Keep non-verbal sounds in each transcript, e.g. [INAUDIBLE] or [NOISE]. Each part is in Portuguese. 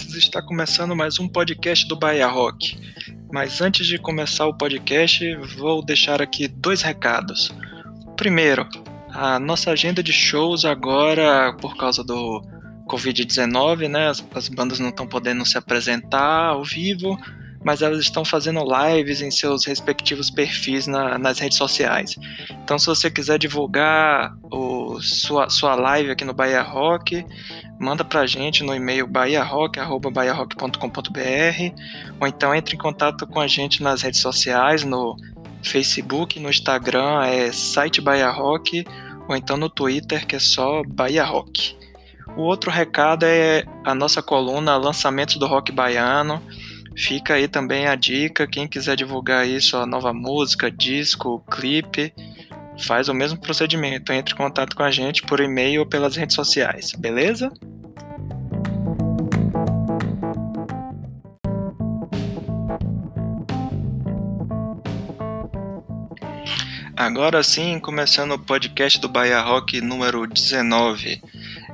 Está começando mais um podcast do Bahia Rock. Mas antes de começar o podcast, vou deixar aqui dois recados. Primeiro, a nossa agenda de shows agora, por causa do Covid-19, né? As, as bandas não estão podendo se apresentar ao vivo, mas elas estão fazendo lives em seus respectivos perfis na, nas redes sociais. Então, se você quiser divulgar o, sua, sua live aqui no Bahia Rock, manda pra gente no e-mail bahiarock.com.br ou então entre em contato com a gente nas redes sociais, no Facebook, no Instagram é site Bahia Rock ou então no Twitter que é só Bahia Rock. O outro recado é a nossa coluna Lançamentos do Rock Baiano. Fica aí também a dica, quem quiser divulgar isso, a nova música, disco, clipe, faz o mesmo procedimento. Entre em contato com a gente por e-mail ou pelas redes sociais, beleza? Agora sim, começando o podcast do Bahia Rock número 19.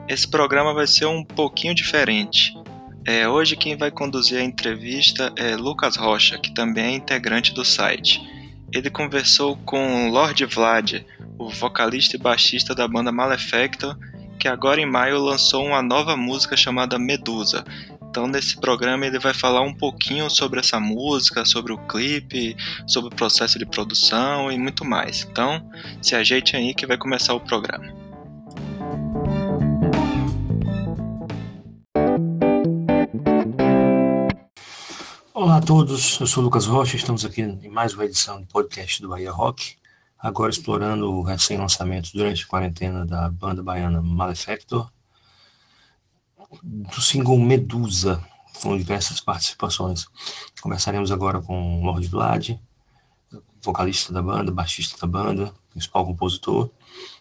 Esse programa vai ser um pouquinho diferente. É, hoje quem vai conduzir a entrevista é Lucas Rocha, que também é integrante do site. Ele conversou com Lord Vlad, o vocalista e baixista da banda Malefactor, que agora em maio lançou uma nova música chamada Medusa, então, nesse programa, ele vai falar um pouquinho sobre essa música, sobre o clipe, sobre o processo de produção e muito mais. Então, se ajeite aí que vai começar o programa. Olá a todos, eu sou Lucas Rocha, estamos aqui em mais uma edição do podcast do Bahia Rock, agora explorando o recém-lançamento durante a quarentena da banda baiana Malefactor, do single Medusa, com diversas participações. Conversaremos agora com Lord Vlad, vocalista da banda, baixista da banda, principal compositor,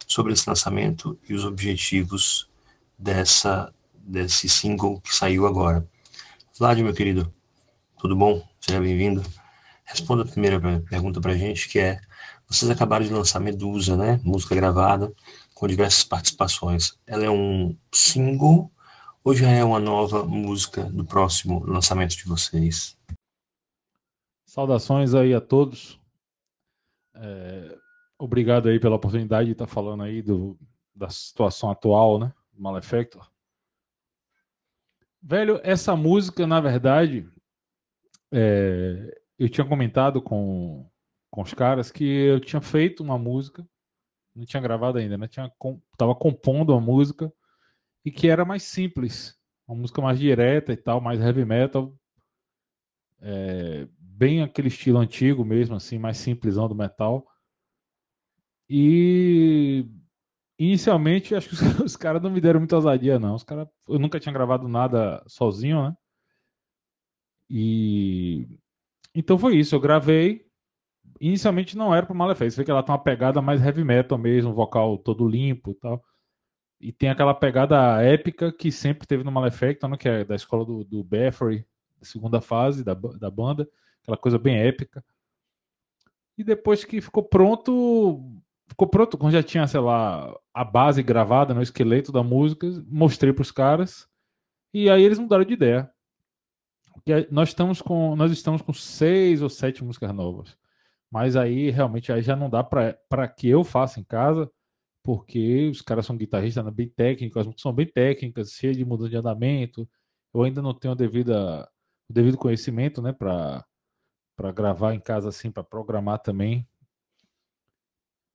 sobre esse lançamento e os objetivos dessa desse single que saiu agora. Vlad, meu querido, tudo bom? Seja bem-vindo. Responda a primeira pergunta para a gente, que é, vocês acabaram de lançar Medusa, né? Música gravada, com diversas participações. Ela é um single ou já é uma nova música do próximo lançamento de vocês? Saudações aí a todos. É, obrigado aí pela oportunidade de estar falando aí do, da situação atual, né? Malefactor. Velho, essa música, na verdade, é, eu tinha comentado com, com os caras que eu tinha feito uma música, não tinha gravado ainda, né? Tinha, tava compondo uma música e que era mais simples, uma música mais direta e tal, mais heavy metal, é, bem aquele estilo antigo mesmo, assim, mais simplesão do metal. E inicialmente acho que os, [LAUGHS] os caras não me deram muita ousadia, não. Os cara, eu nunca tinha gravado nada sozinho, né? E então foi isso. Eu gravei. Inicialmente não era para Malefeito. Você vê que ela tem uma pegada mais heavy metal mesmo, vocal todo limpo e tal. E tem aquela pegada épica que sempre teve no Malefactor, né, que é da escola do, do segunda fase da, da banda, aquela coisa bem épica. E depois que ficou pronto, ficou pronto, quando já tinha, sei lá, a base gravada no esqueleto da música, mostrei para os caras, e aí eles mudaram de ideia. Porque nós estamos com, nós estamos com seis ou sete músicas novas. Mas aí realmente aí já não dá para que eu faça em casa, porque os caras são guitarristas né, bem técnicos, as músicas são bem técnicas, cheias de mudança de andamento. Eu ainda não tenho devida, o devido conhecimento, né, para para gravar em casa assim, para programar também.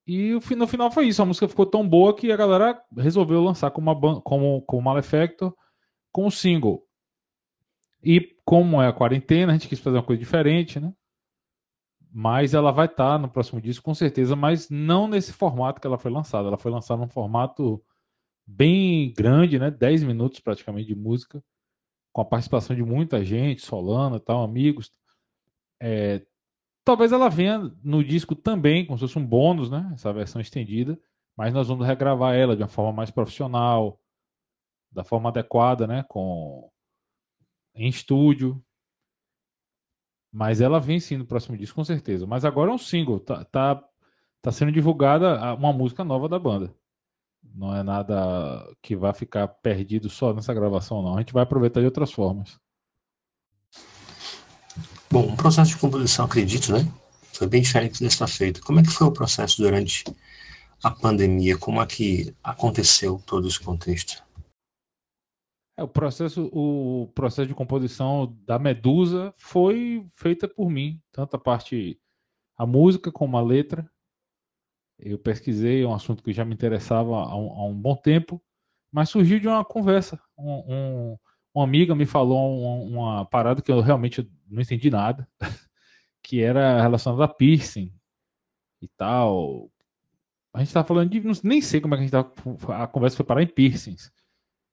E no final foi isso, a música ficou tão boa que a galera resolveu lançar como uma como como Malefactor com o single. E como é a quarentena, a gente quis fazer uma coisa diferente, né? mas ela vai estar tá no próximo disco com certeza, mas não nesse formato que ela foi lançada. Ela foi lançada num formato bem grande, né? 10 minutos praticamente de música, com a participação de muita gente, Solana, tal, amigos. É, talvez ela venha no disco também, como se fosse um bônus, né? Essa versão estendida, mas nós vamos regravar ela de uma forma mais profissional, da forma adequada, né? Com em estúdio, mas ela vem sim no próximo disco, com certeza. Mas agora é um single. Tá, tá, tá sendo divulgada uma música nova da banda. Não é nada que vai ficar perdido só nessa gravação, não. A gente vai aproveitar de outras formas. Bom, o processo de composição, acredito, né? Foi bem diferente dessa feita. Como é que foi o processo durante a pandemia? Como é que aconteceu todo esse contexto? É, o processo, o processo de composição da Medusa foi feita por mim, tanto a parte a música como a letra. Eu pesquisei é um assunto que já me interessava há um, há um bom tempo, mas surgiu de uma conversa. Um, um, uma amiga me falou uma, uma, parada que eu realmente não entendi nada, [LAUGHS] que era relacionada a piercing e tal. A gente estava falando de. Nem sei como é que a gente tava, A conversa foi parar em piercings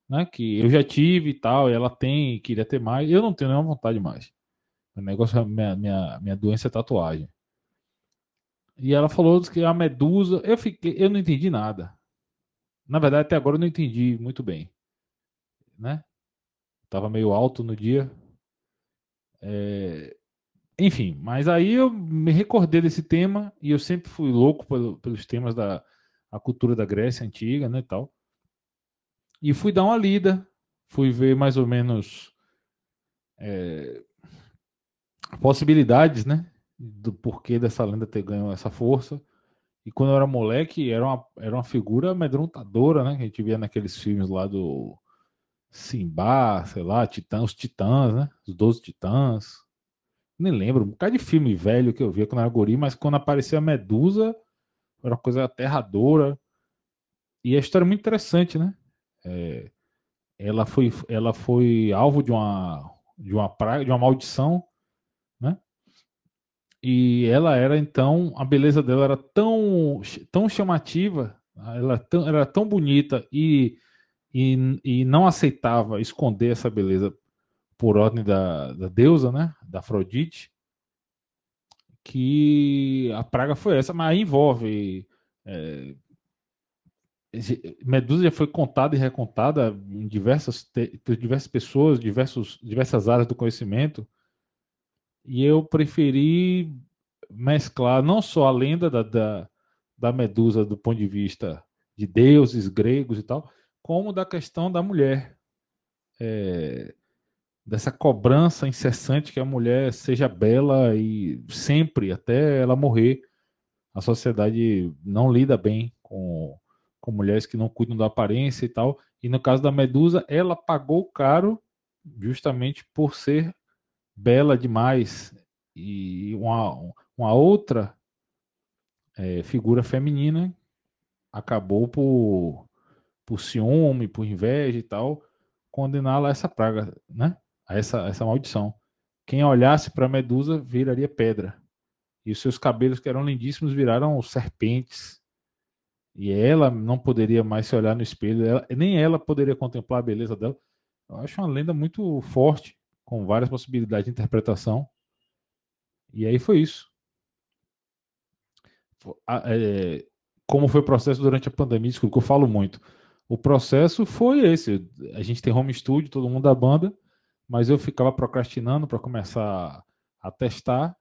né? Que eu já tive e tal, e ela tem, e queria ter mais. Eu não tenho nenhuma vontade mais. O negócio, é minha, minha, minha doença é tatuagem. E ela falou que a medusa, eu fiquei, eu não entendi nada. Na verdade, até agora eu não entendi muito bem, né? Tava meio alto no dia. É... Enfim, mas aí eu me recordei desse tema e eu sempre fui louco pelo, pelos temas da a cultura da Grécia antiga, né, tal. E fui dar uma lida, fui ver mais ou menos é, possibilidades, né? Do porquê dessa lenda ter ganho essa força. E quando eu era moleque, era uma, era uma figura amedrontadora, né? Que a gente via naqueles filmes lá do Simba, sei lá, Titãs, os Titãs, né? Os Doze Titãs. Nem lembro, um bocado de filme velho que eu via quando era guri, mas quando aparecia a Medusa, era uma coisa aterradora. E a história é muito interessante, né? É, ela foi ela foi alvo de uma de uma praga, de uma maldição, né? E ela era então a beleza dela era tão tão chamativa, ela tão, era tão bonita e, e, e não aceitava esconder essa beleza por ordem da, da deusa, né? Da Afrodite, que a praga foi essa, mas envolve é, Medusa já foi contada e recontada em diversas, por diversas pessoas, diversos, diversas áreas do conhecimento, e eu preferi mesclar não só a lenda da, da, da Medusa do ponto de vista de deuses gregos e tal, como da questão da mulher. É, dessa cobrança incessante que a mulher seja bela e sempre, até ela morrer. A sociedade não lida bem com com mulheres que não cuidam da aparência e tal. E no caso da Medusa, ela pagou caro justamente por ser bela demais. E uma, uma outra é, figura feminina acabou por, por ciúme, por inveja e tal, condená-la a essa praga, né? A essa, essa maldição. Quem olhasse para Medusa viraria pedra. E os seus cabelos, que eram lindíssimos, viraram serpentes e ela não poderia mais se olhar no espelho, ela, nem ela poderia contemplar a beleza dela. Eu acho uma lenda muito forte, com várias possibilidades de interpretação. E aí foi isso. É, como foi o processo durante a pandemia, desculpa, que eu falo muito. O processo foi esse. A gente tem home studio, todo mundo da banda, mas eu ficava procrastinando para começar a testar.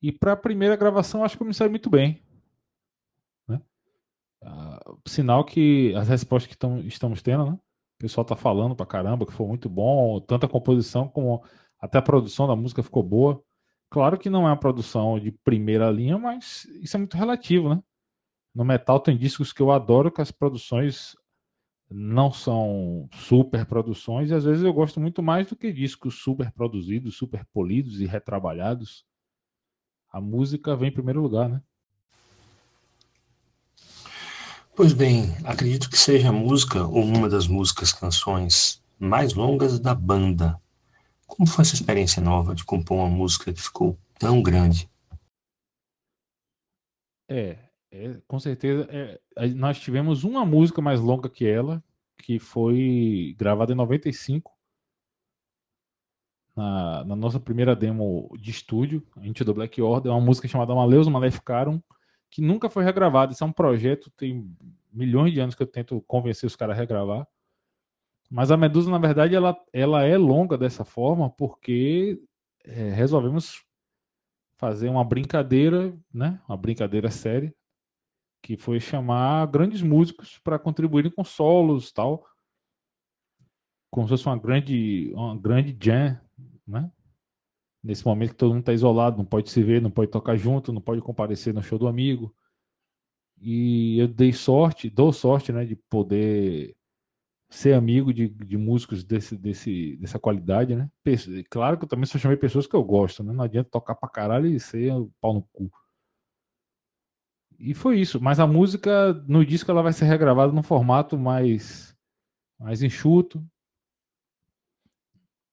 E para a primeira gravação, acho que eu me saí muito bem. Uh, sinal que as respostas que tão, estamos tendo, né? O pessoal tá falando pra caramba que foi muito bom, tanto a composição como até a produção da música ficou boa. Claro que não é uma produção de primeira linha, mas isso é muito relativo, né? No metal tem discos que eu adoro que as produções não são super produções e às vezes eu gosto muito mais do que discos super produzidos, super polidos e retrabalhados. A música vem em primeiro lugar, né? Pois bem, acredito que seja a música ou uma das músicas, canções mais longas da banda. Como foi essa experiência nova de compor uma música que ficou tão grande? É, é com certeza. É, nós tivemos uma música mais longa que ela, que foi gravada em 95. Na, na nossa primeira demo de estúdio, a gente do Black Order, uma música chamada Maleus Maleficaram, que nunca foi regravado. Isso é um projeto, tem milhões de anos que eu tento convencer os caras a regravar. Mas a Medusa, na verdade, ela, ela é longa dessa forma porque é, resolvemos fazer uma brincadeira, né? Uma brincadeira séria que foi chamar grandes músicos para contribuírem com solos tal, como se fosse uma grande, uma grande jam, né? Nesse momento que todo mundo está isolado, não pode se ver, não pode tocar junto, não pode comparecer no show do amigo. E eu dei sorte, dou sorte, né, de poder ser amigo de, de músicos desse, desse, dessa qualidade, né? Claro que eu também só chamei pessoas que eu gosto, né? Não adianta tocar pra caralho e ser pau no cu. E foi isso. Mas a música, no disco, ela vai ser regravada num formato mais, mais enxuto.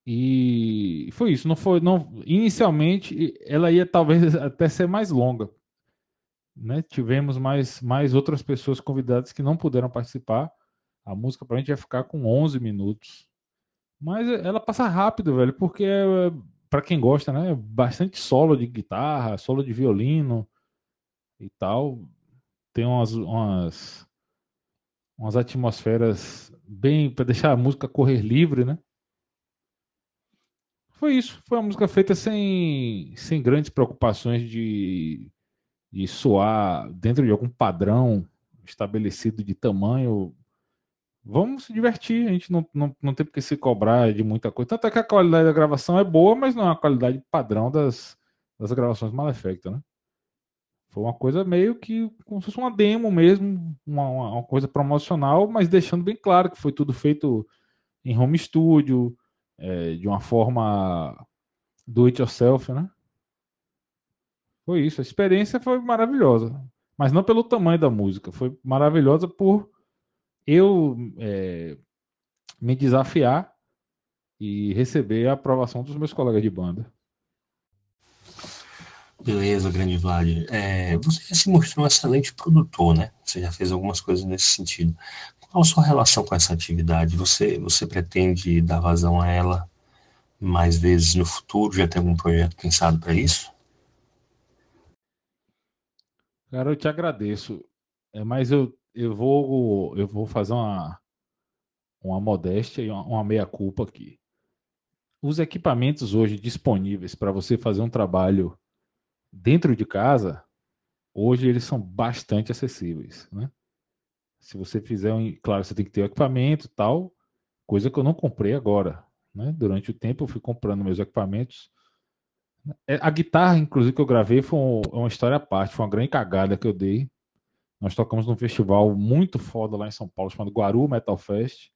E foi isso. Não foi, não, inicialmente, ela ia talvez [LAUGHS] até ser mais longa. Né? Tivemos mais, mais outras pessoas convidadas que não puderam participar. A música pra gente ia ficar com 11 minutos. Mas ela passa rápido, velho, porque para quem gosta, né, bastante solo de guitarra, solo de violino e tal. Tem umas, umas, umas atmosferas bem para deixar a música correr livre, né? Foi isso. Foi uma música feita sem, sem grandes preocupações de, de soar dentro de algum padrão estabelecido de tamanho. Vamos se divertir, a gente não, não, não tem porque se cobrar de muita coisa. Tanto é que a qualidade da gravação é boa, mas não é a qualidade padrão das, das gravações Malefactor, né? Foi uma coisa meio que como se fosse uma demo mesmo, uma, uma coisa promocional, mas deixando bem claro que foi tudo feito em home studio, é, de uma forma do it yourself, né? Foi isso. A experiência foi maravilhosa, mas não pelo tamanho da música, foi maravilhosa por eu é, me desafiar e receber a aprovação dos meus colegas de banda. Beleza, grande Vlad. É, você já se mostrou um excelente produtor, né? Você já fez algumas coisas nesse sentido. Qual a sua relação com essa atividade? Você, você pretende dar vazão a ela mais vezes no futuro? Já tem algum projeto pensado para isso? Cara, eu te agradeço. É, mas eu, eu vou eu vou fazer uma, uma modéstia e uma, uma meia-culpa aqui. Os equipamentos hoje disponíveis para você fazer um trabalho dentro de casa, hoje eles são bastante acessíveis, né? Se você fizer um, claro, você tem que ter o equipamento, tal, coisa que eu não comprei agora, né? Durante o tempo eu fui comprando meus equipamentos. É, a guitarra, inclusive, que eu gravei foi uma história à parte, foi uma grande cagada que eu dei. Nós tocamos num festival muito foda lá em São Paulo, chamado Guaru Metal Fest,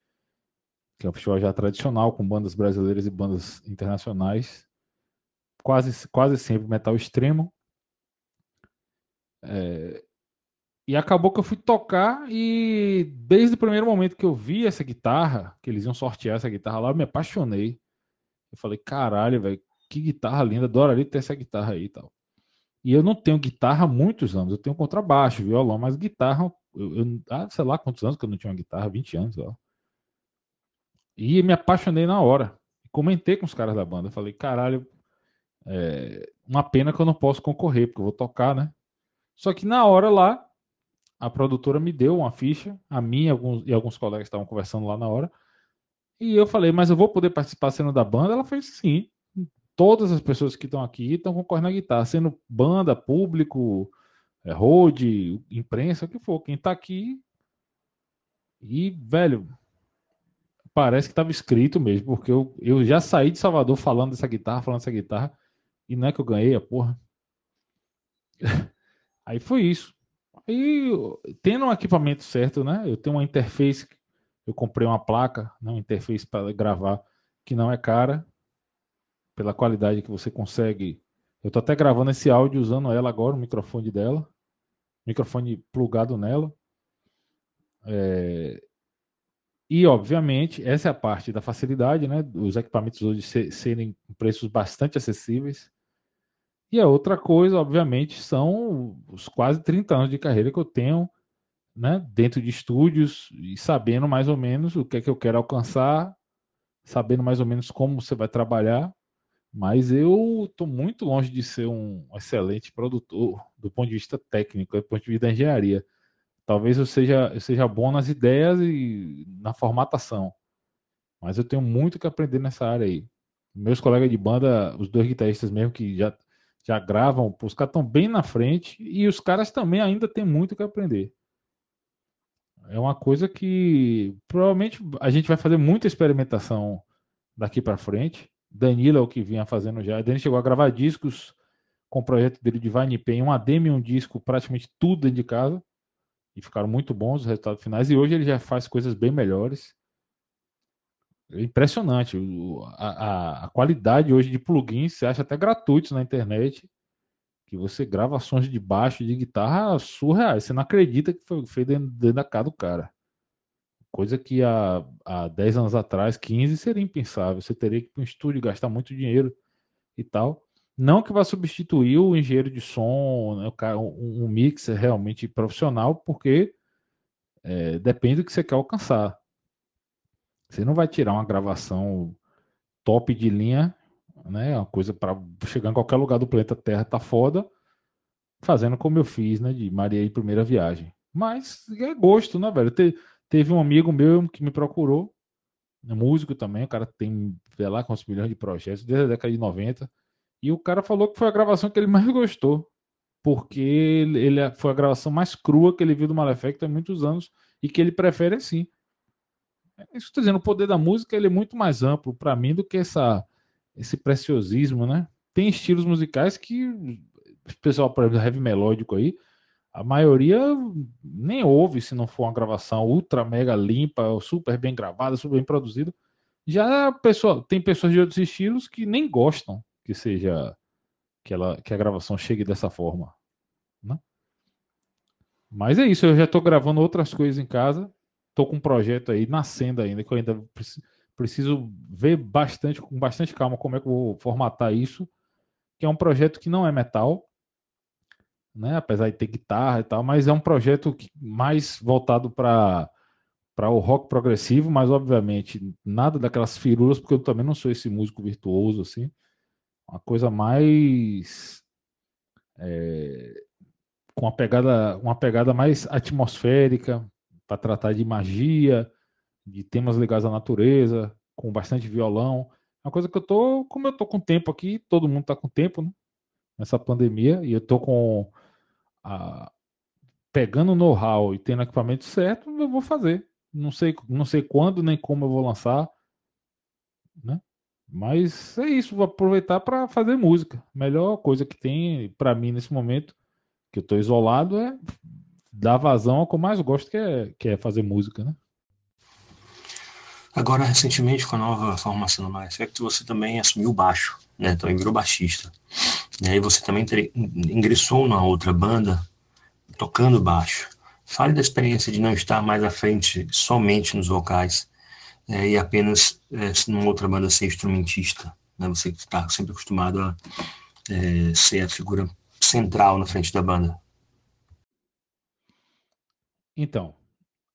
que é um festival já tradicional, com bandas brasileiras e bandas internacionais quase, quase sempre metal extremo. É, e acabou que eu fui tocar e desde o primeiro momento que eu vi essa guitarra, que eles iam sortear essa guitarra lá, eu me apaixonei. Eu falei, caralho, velho, que guitarra linda, adoraria ter essa guitarra aí e tal. E eu não tenho guitarra há muitos anos, eu tenho contrabaixo, violão, mas guitarra, eu, eu ah, sei lá quantos anos que eu não tinha uma guitarra, 20 anos, ó. E me apaixonei na hora. Comentei com os caras da banda, falei, caralho, é uma pena que eu não posso concorrer, porque eu vou tocar, né? Só que na hora lá, a produtora me deu uma ficha, a mim e alguns, e alguns colegas estavam conversando lá na hora. E eu falei, mas eu vou poder participar sendo da banda? Ela fez sim. Todas as pessoas que estão aqui estão concorrendo na guitarra, sendo banda, público, é, road, imprensa, o que for. Quem está aqui. E, velho, parece que estava escrito mesmo, porque eu, eu já saí de Salvador falando dessa guitarra, falando dessa guitarra. E não é que eu ganhei a porra. [LAUGHS] Aí foi isso. Aí, tendo um equipamento certo, né? Eu tenho uma interface, eu comprei uma placa, né, uma interface para gravar, que não é cara, pela qualidade que você consegue. Eu tô até gravando esse áudio usando ela agora, o microfone dela, microfone plugado nela. É... E, obviamente, essa é a parte da facilidade, né? Os equipamentos hoje serem preços bastante acessíveis. E a outra coisa, obviamente, são os quase 30 anos de carreira que eu tenho né, dentro de estúdios e sabendo mais ou menos o que é que eu quero alcançar, sabendo mais ou menos como você vai trabalhar. Mas eu estou muito longe de ser um excelente produtor do ponto de vista técnico, do ponto de vista da engenharia. Talvez eu seja, eu seja bom nas ideias e na formatação, mas eu tenho muito que aprender nessa área aí. Meus colegas de banda, os dois guitarristas mesmo que já já gravam, os caras estão bem na frente e os caras também ainda têm muito que aprender. É uma coisa que provavelmente a gente vai fazer muita experimentação daqui para frente. Danilo é o que vinha fazendo já. Danilo chegou a gravar discos com o projeto dele de Vine Pen, um ADM e um disco, praticamente tudo dentro de casa. E ficaram muito bons os resultados finais. E hoje ele já faz coisas bem melhores. É impressionante. A, a, a qualidade hoje de plugins, você acha até gratuitos na internet, que você grava sons de baixo de guitarra surreais. Você não acredita que foi feito dentro, dentro da casa do cara. Coisa que há, há 10 anos atrás, 15, seria impensável. Você teria que ir para um estúdio gastar muito dinheiro e tal. Não que vá substituir o engenheiro de som, né, um mixer realmente profissional, porque é, depende do que você quer alcançar. Você não vai tirar uma gravação top de linha, né? Uma coisa para chegar em qualquer lugar do planeta Terra tá foda, fazendo como eu fiz, né? De Maria e primeira viagem. Mas é gosto, né, velho? Te, teve um amigo meu que me procurou, é músico também, o cara tem, vê lá, quantos milhões de projetos, desde a década de 90. E o cara falou que foi a gravação que ele mais [LAUGHS] gostou, porque ele, ele foi a gravação mais crua que ele viu do Malefactor há muitos anos e que ele prefere assim. Isso estou dizendo, o poder da música ele é muito mais amplo para mim do que essa, esse preciosismo, né? Tem estilos musicais que o pessoal, por exemplo, heavy melódico aí, a maioria nem ouve se não for uma gravação ultra mega limpa, super bem gravada, super bem produzida. Já pessoa, tem pessoas de outros estilos que nem gostam que seja que ela que a gravação chegue dessa forma, né? Mas é isso, eu já estou gravando outras coisas em casa tô com um projeto aí nascendo ainda, que eu ainda preciso ver bastante, com bastante calma, como é que eu vou formatar isso. Que é um projeto que não é metal, né? Apesar de ter guitarra e tal, mas é um projeto mais voltado para para o rock progressivo, mas obviamente nada daquelas firulas, porque eu também não sou esse músico virtuoso assim. Uma coisa mais é, com uma pegada, uma pegada mais atmosférica, para tratar de magia, de temas ligados à natureza, com bastante violão. É uma coisa que eu tô, como eu tô com tempo aqui, todo mundo tá com tempo, né? Nessa pandemia, e eu tô com a, pegando o know-how e tendo equipamento certo, eu vou fazer. Não sei, não sei quando nem como eu vou lançar, né? Mas é isso, vou aproveitar para fazer música. Melhor coisa que tem para mim nesse momento, que eu tô isolado, é dar vazão ao que eu mais gosto, que é, que é fazer música, né? Agora, recentemente, com a nova formação do Effect, você também assumiu baixo, né? Também virou baixista. E aí você também ingressou na outra banda, tocando baixo. Fale da experiência de não estar mais à frente somente nos vocais é, e apenas é, numa outra banda ser instrumentista. Né? Você está sempre acostumado a é, ser a figura central na frente da banda. Então,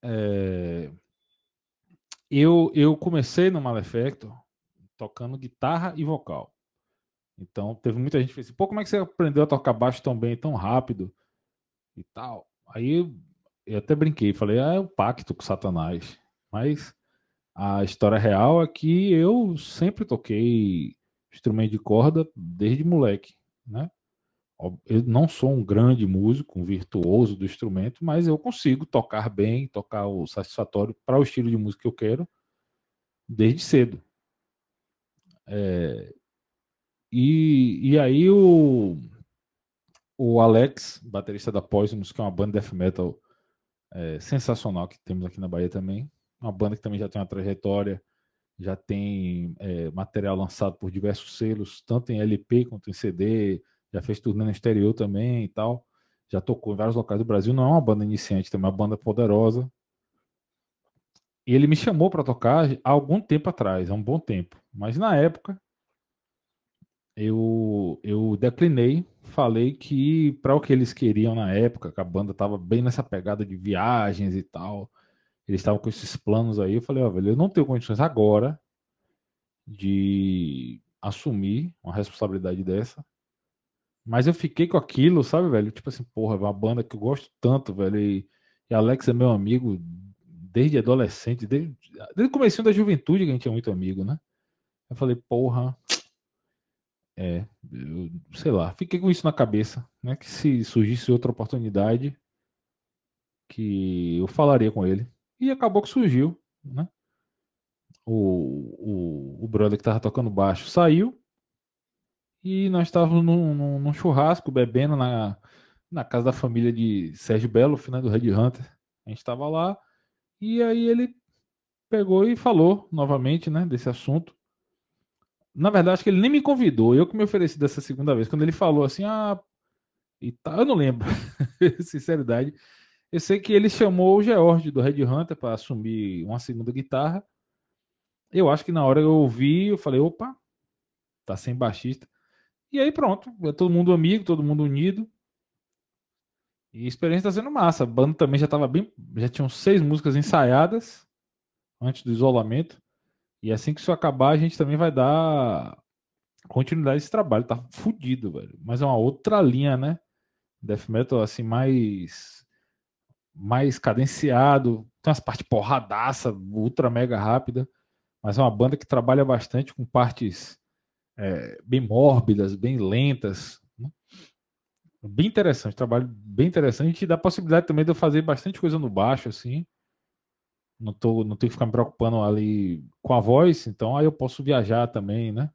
é... eu, eu comecei no Malefactor tocando guitarra e vocal. Então, teve muita gente que fez assim, pô, como é que você aprendeu a tocar baixo tão bem, tão rápido e tal? Aí eu até brinquei, falei, ah, é o pacto com Satanás. Mas a história real é que eu sempre toquei instrumento de corda desde moleque, né? Eu não sou um grande músico, um virtuoso do instrumento, mas eu consigo tocar bem, tocar o satisfatório para o estilo de música que eu quero desde cedo. É, e, e aí o, o Alex, baterista da Poisonous, que é uma banda death metal é, sensacional que temos aqui na Bahia também, uma banda que também já tem uma trajetória, já tem é, material lançado por diversos selos, tanto em LP quanto em CD, já fez turnê no exterior também e tal. Já tocou em vários locais do Brasil. Não é uma banda iniciante, também é uma banda poderosa. E ele me chamou para tocar há algum tempo atrás, há um bom tempo. Mas na época eu, eu declinei, falei que para o que eles queriam na época, que a banda estava bem nessa pegada de viagens e tal, eles estavam com esses planos aí. Eu falei, ó, velho, eu não tenho condições agora de assumir uma responsabilidade dessa. Mas eu fiquei com aquilo, sabe, velho? Tipo assim, porra, é uma banda que eu gosto tanto, velho. E, e Alex é meu amigo desde adolescente, desde, desde o começo da juventude que a gente é muito amigo, né? Eu falei, porra, É, eu, sei lá, fiquei com isso na cabeça, né? Que se surgisse outra oportunidade, que eu falaria com ele. E acabou que surgiu, né? O, o, o brother que tava tocando baixo saiu e nós estávamos num, num, num, churrasco bebendo na, na casa da família de Sérgio Belo, né, do Red Hunter. A gente estava lá e aí ele pegou e falou novamente, né, desse assunto. Na verdade, acho que ele nem me convidou, eu que me ofereci dessa segunda vez. Quando ele falou assim, ah, e tá, eu não lembro, [LAUGHS] sinceridade. Eu sei que ele chamou o George do Red Hunter para assumir uma segunda guitarra. Eu acho que na hora eu ouvi, eu falei, opa, tá sem baixista. E aí pronto, é todo mundo amigo, todo mundo unido. E a experiência está sendo massa. A banda também já estava bem, já tinham seis músicas ensaiadas antes do isolamento. E assim que isso acabar, a gente também vai dar continuidade esse trabalho. Tá fudido, velho. Mas é uma outra linha, né? Death metal assim mais mais cadenciado, tem umas partes porradaça, ultra mega rápida, mas é uma banda que trabalha bastante com partes é, bem mórbidas, bem lentas. Né? Bem interessante, trabalho bem interessante e dá a possibilidade também de eu fazer bastante coisa no baixo, assim. Não, tô, não tenho que ficar me preocupando ali com a voz, então aí eu posso viajar também, né?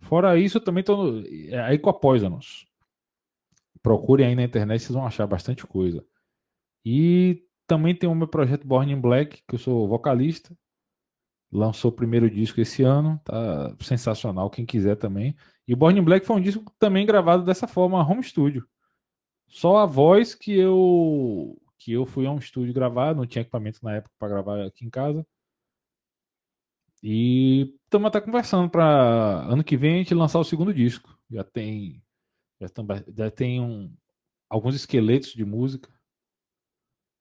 Fora isso, eu também no, é, aí com a Poisonous. Procurem aí na internet, vocês vão achar bastante coisa. E também tem o meu projeto Born in Black, que eu sou vocalista. Lançou o primeiro disco esse ano, tá sensacional, quem quiser também. E o Born in Black foi um disco também gravado dessa forma, home studio. Só a voz que eu que eu fui a um estúdio gravar, não tinha equipamento na época para gravar aqui em casa. E estamos até conversando para ano que vem a gente lançar o segundo disco. Já tem já, também, já tem um, alguns esqueletos de música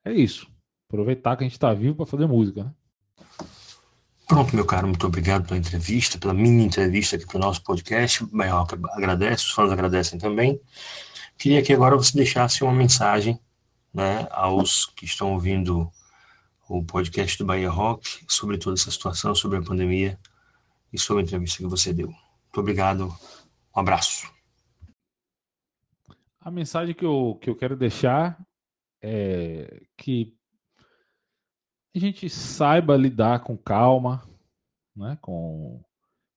é isso. Aproveitar que a gente está vivo para fazer música, né? Pronto, meu caro, muito obrigado pela entrevista, pela mini entrevista aqui para o nosso podcast. O Bairroca agradece, os fãs agradecem também. Queria que agora você deixasse uma mensagem né, aos que estão ouvindo o podcast do Bahia Rock sobre toda essa situação, sobre a pandemia e sobre a entrevista que você deu. Muito obrigado, um abraço. A mensagem que eu, que eu quero deixar é, que a gente saiba lidar com calma, né, com,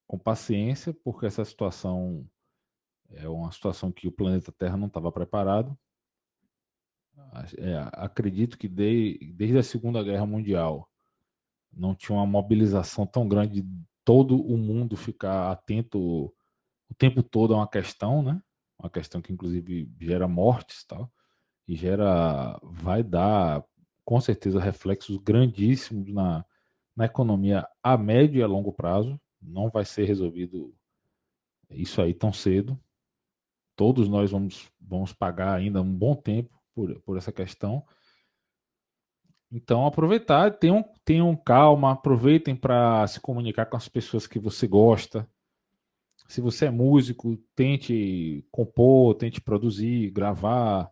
com paciência, porque essa situação é uma situação que o planeta Terra não estava preparado. É, acredito que de, desde a Segunda Guerra Mundial não tinha uma mobilização tão grande de todo o mundo ficar atento o tempo todo a uma questão, né? Uma questão que inclusive gera mortes, tal e gera, vai dar com certeza reflexos grandíssimos na, na economia a médio e a longo prazo. Não vai ser resolvido isso aí tão cedo. Todos nós vamos, vamos pagar ainda um bom tempo por, por essa questão. Então, aproveitar, tenham, tenham calma, aproveitem para se comunicar com as pessoas que você gosta. Se você é músico, tente compor, tente produzir, gravar,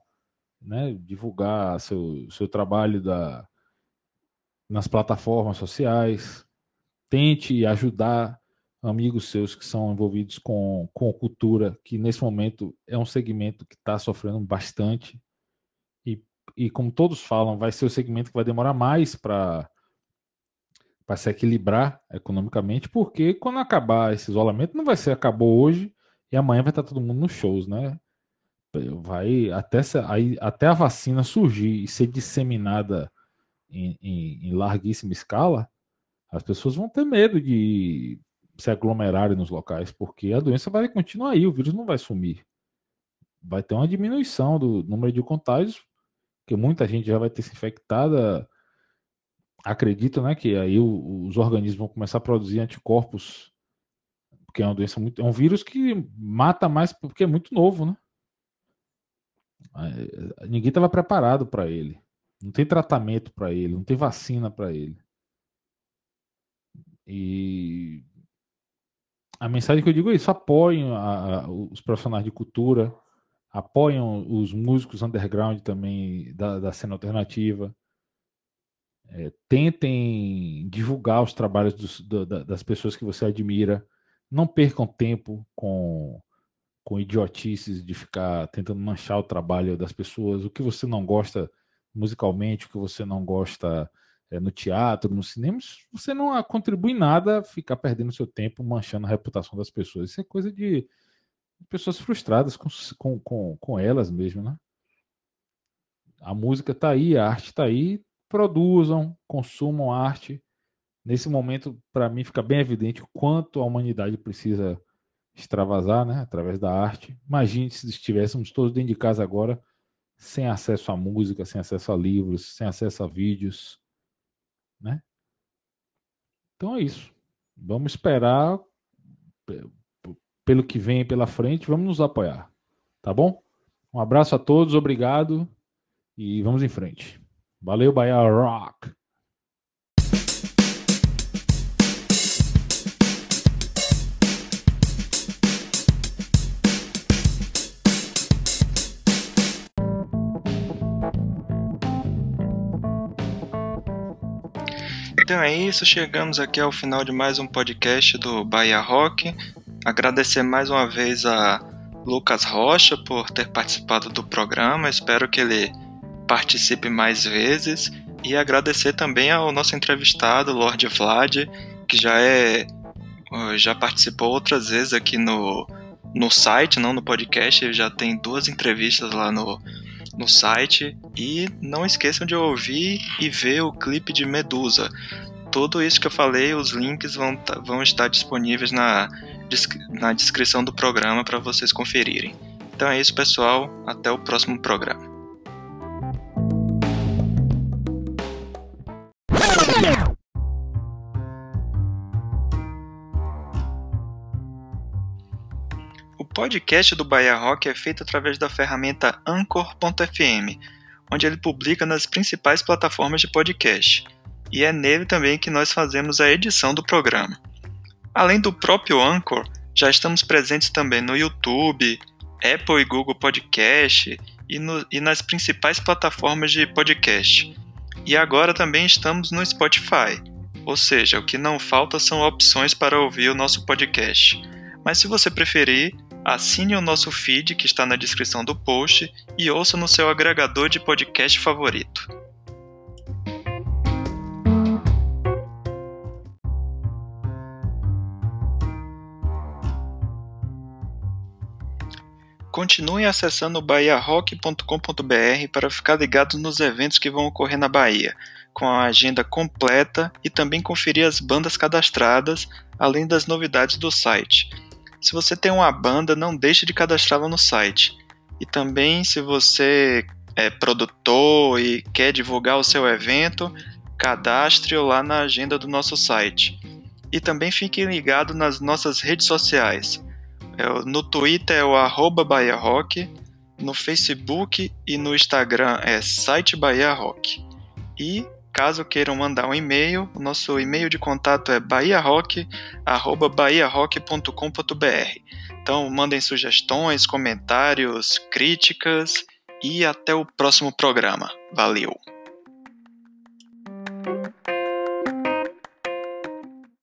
né, divulgar seu, seu trabalho da, nas plataformas sociais, tente ajudar amigos seus que são envolvidos com, com cultura, que nesse momento é um segmento que está sofrendo bastante. E, e como todos falam, vai ser o segmento que vai demorar mais para para se equilibrar economicamente, porque quando acabar esse isolamento, não vai ser acabou hoje e amanhã vai estar todo mundo nos shows, né? Vai até, até a vacina surgir e ser disseminada em, em, em, larguíssima escala, as pessoas vão ter medo de se aglomerarem nos locais, porque a doença vai continuar aí, o vírus não vai sumir. Vai ter uma diminuição do número de contágios, porque muita gente já vai ter se infectada. Acredito né, que aí os organismos vão começar a produzir anticorpos, porque é uma doença muito. É um vírus que mata mais porque é muito novo, né? É, ninguém estava preparado para ele. Não tem tratamento para ele, não tem vacina para ele. E a mensagem que eu digo é isso: apoiem a, a, os profissionais de cultura, apoiem os músicos underground também da, da cena alternativa. É, tentem divulgar os trabalhos dos, do, das pessoas que você admira. não percam tempo com, com idiotices de ficar tentando manchar o trabalho das pessoas, o que você não gosta musicalmente, o que você não gosta é, no teatro, no cinema, você não contribui nada ficar perdendo seu tempo manchando a reputação das pessoas. Isso é coisa de pessoas frustradas com, com, com, com elas mesmo, né? A música está aí, a arte está aí, produzam, consumam arte. Nesse momento, para mim, fica bem evidente o quanto a humanidade precisa extravasar, né, através da arte. Imagine se estivéssemos todos dentro de casa agora, sem acesso à música, sem acesso a livros, sem acesso a vídeos, né? Então é isso. Vamos esperar pelo que vem pela frente, vamos nos apoiar. Tá bom? Um abraço a todos, obrigado e vamos em frente. Valeu, Bahia Rock! Então é isso, chegamos aqui ao final de mais um podcast do Bahia Rock. Agradecer mais uma vez a Lucas Rocha por ter participado do programa. Espero que ele participe mais vezes. E agradecer também ao nosso entrevistado, Lord Vlad, que já é já participou outras vezes aqui no, no site, não no podcast. Ele já tem duas entrevistas lá no, no site. E não esqueçam de ouvir e ver o clipe de Medusa. Tudo isso que eu falei, os links vão, vão estar disponíveis na na descrição do programa para vocês conferirem. Então é isso, pessoal. Até o próximo programa. O podcast do Bahia Rock é feito através da ferramenta Anchor.fm, onde ele publica nas principais plataformas de podcast. E é nele também que nós fazemos a edição do programa. Além do próprio Anchor, já estamos presentes também no YouTube, Apple e Google Podcast e, no, e nas principais plataformas de podcast. E agora também estamos no Spotify. Ou seja, o que não falta são opções para ouvir o nosso podcast. Mas se você preferir, assine o nosso feed que está na descrição do post e ouça no seu agregador de podcast favorito. Continuem acessando bahiarock.com.br para ficar ligado nos eventos que vão ocorrer na Bahia, com a agenda completa e também conferir as bandas cadastradas, além das novidades do site. Se você tem uma banda, não deixe de cadastrá-la no site. E também, se você é produtor e quer divulgar o seu evento, cadastre-o lá na agenda do nosso site. E também fique ligado nas nossas redes sociais. É, no Twitter é o arroba Bahia Rock, no Facebook e no Instagram é site Bahia Rock. E caso queiram mandar um e-mail, o nosso e-mail de contato é bahiarock@bahiarock.com.br. Então mandem sugestões, comentários, críticas e até o próximo programa. Valeu!